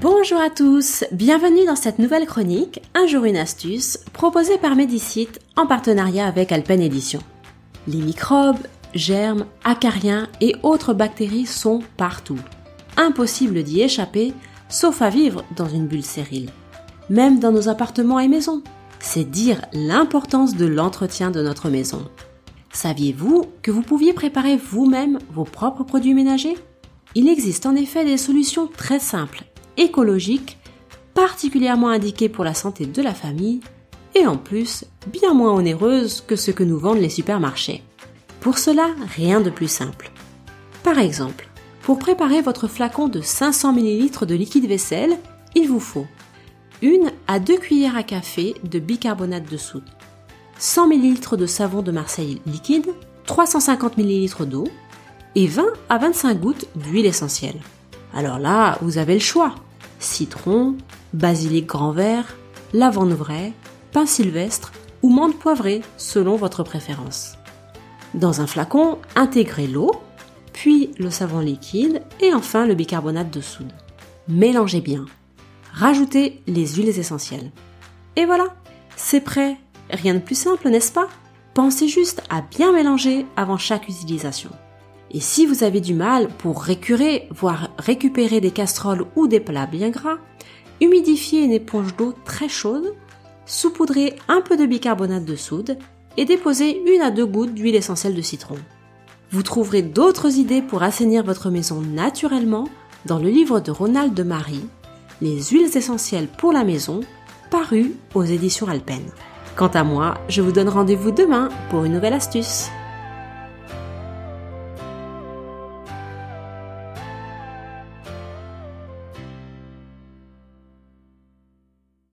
Bonjour à tous, bienvenue dans cette nouvelle chronique Un jour une astuce proposée par Medicite en partenariat avec Alpen Edition. Les microbes, germes, acariens et autres bactéries sont partout. Impossible d'y échapper, sauf à vivre dans une bulle stérile. Même dans nos appartements et maisons. C'est dire l'importance de l'entretien de notre maison. Saviez-vous que vous pouviez préparer vous-même vos propres produits ménagers? Il existe en effet des solutions très simples, écologiques, particulièrement indiquées pour la santé de la famille et en plus bien moins onéreuses que ce que nous vendent les supermarchés. Pour cela, rien de plus simple. Par exemple, pour préparer votre flacon de 500 ml de liquide vaisselle, il vous faut une à deux cuillères à café de bicarbonate de soude, 100 ml de savon de Marseille liquide, 350 ml d'eau et 20 à 25 gouttes d'huile essentielle. Alors là, vous avez le choix. Citron, basilic grand vert, lavande vraie, pain sylvestre ou menthe poivrée selon votre préférence. Dans un flacon, intégrez l'eau, puis le savon liquide et enfin le bicarbonate de soude. Mélangez bien. Rajoutez les huiles essentielles. Et voilà, c'est prêt. Rien de plus simple, n'est-ce pas? Pensez juste à bien mélanger avant chaque utilisation. Et si vous avez du mal pour récurer, voire récupérer des casseroles ou des plats bien gras, humidifiez une éponge d'eau très chaude, saupoudrez un peu de bicarbonate de soude et déposez une à deux gouttes d'huile essentielle de citron. Vous trouverez d'autres idées pour assainir votre maison naturellement dans le livre de Ronald de Marie, Les huiles essentielles pour la maison, paru aux éditions Alpen. Quant à moi, je vous donne rendez-vous demain pour une nouvelle astuce.